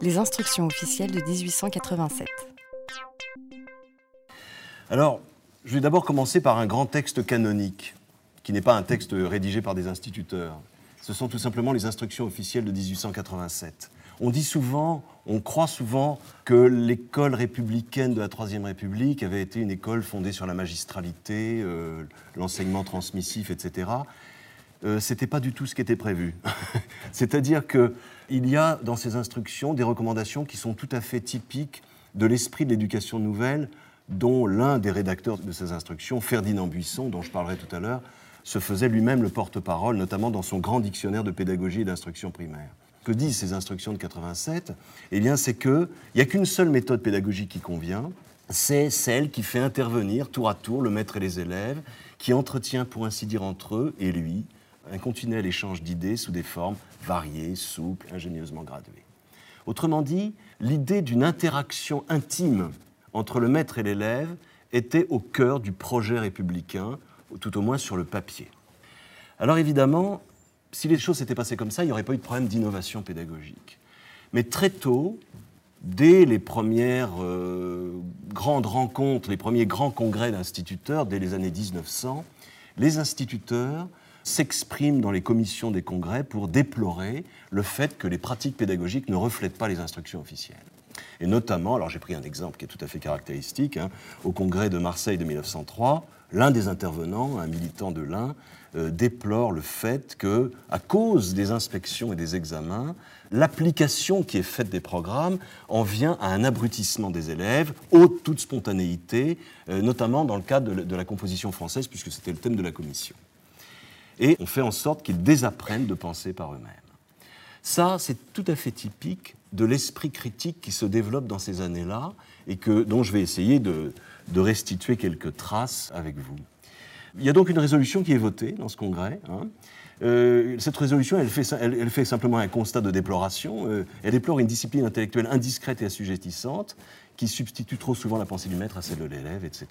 Les instructions officielles de 1887. Alors, je vais d'abord commencer par un grand texte canonique, qui n'est pas un texte rédigé par des instituteurs. Ce sont tout simplement les instructions officielles de 1887. On dit souvent, on croit souvent que l'école républicaine de la Troisième République avait été une école fondée sur la magistralité, euh, l'enseignement transmissif, etc. Euh, Ce n'était pas du tout ce qui était prévu. C'est-à-dire qu'il y a dans ces instructions des recommandations qui sont tout à fait typiques de l'esprit de l'éducation nouvelle, dont l'un des rédacteurs de ces instructions, Ferdinand Buisson, dont je parlerai tout à l'heure, se faisait lui-même le porte-parole, notamment dans son grand dictionnaire de pédagogie et d'instruction primaire que disent ces instructions de 87 Eh bien, c'est qu'il n'y a qu'une seule méthode pédagogique qui convient, c'est celle qui fait intervenir tour à tour le maître et les élèves, qui entretient, pour ainsi dire, entre eux et lui, un continuel échange d'idées sous des formes variées, souples, ingénieusement graduées. Autrement dit, l'idée d'une interaction intime entre le maître et l'élève était au cœur du projet républicain, tout au moins sur le papier. Alors évidemment, si les choses s'étaient passées comme ça, il n'y aurait pas eu de problème d'innovation pédagogique. Mais très tôt, dès les premières euh, grandes rencontres, les premiers grands congrès d'instituteurs, dès les années 1900, les instituteurs s'expriment dans les commissions des congrès pour déplorer le fait que les pratiques pédagogiques ne reflètent pas les instructions officielles. Et notamment, alors j'ai pris un exemple qui est tout à fait caractéristique, hein, au congrès de Marseille de 1903, l'un des intervenants, un militant de l'un, euh, déplore le fait que, à cause des inspections et des examens, l'application qui est faite des programmes en vient à un abrutissement des élèves, haute toute spontanéité, euh, notamment dans le cadre de, la composition française, puisque c'était le thème de la commission. Et on fait en sorte qu'ils désapprennent de penser par eux-mêmes. Ça, c'est tout à fait typique de l'esprit critique qui se développe dans ces années-là et que, dont je vais essayer de restituer quelques traces avec vous. Il y a donc une résolution qui est votée dans ce congrès. Hein. Euh, cette résolution, elle fait, simplement un constat de déploration. Euh, elle déplore une discipline intellectuelle indiscrète et assujettissante qui substitue trop souvent la pensée du maître à celle de l'élève, etc.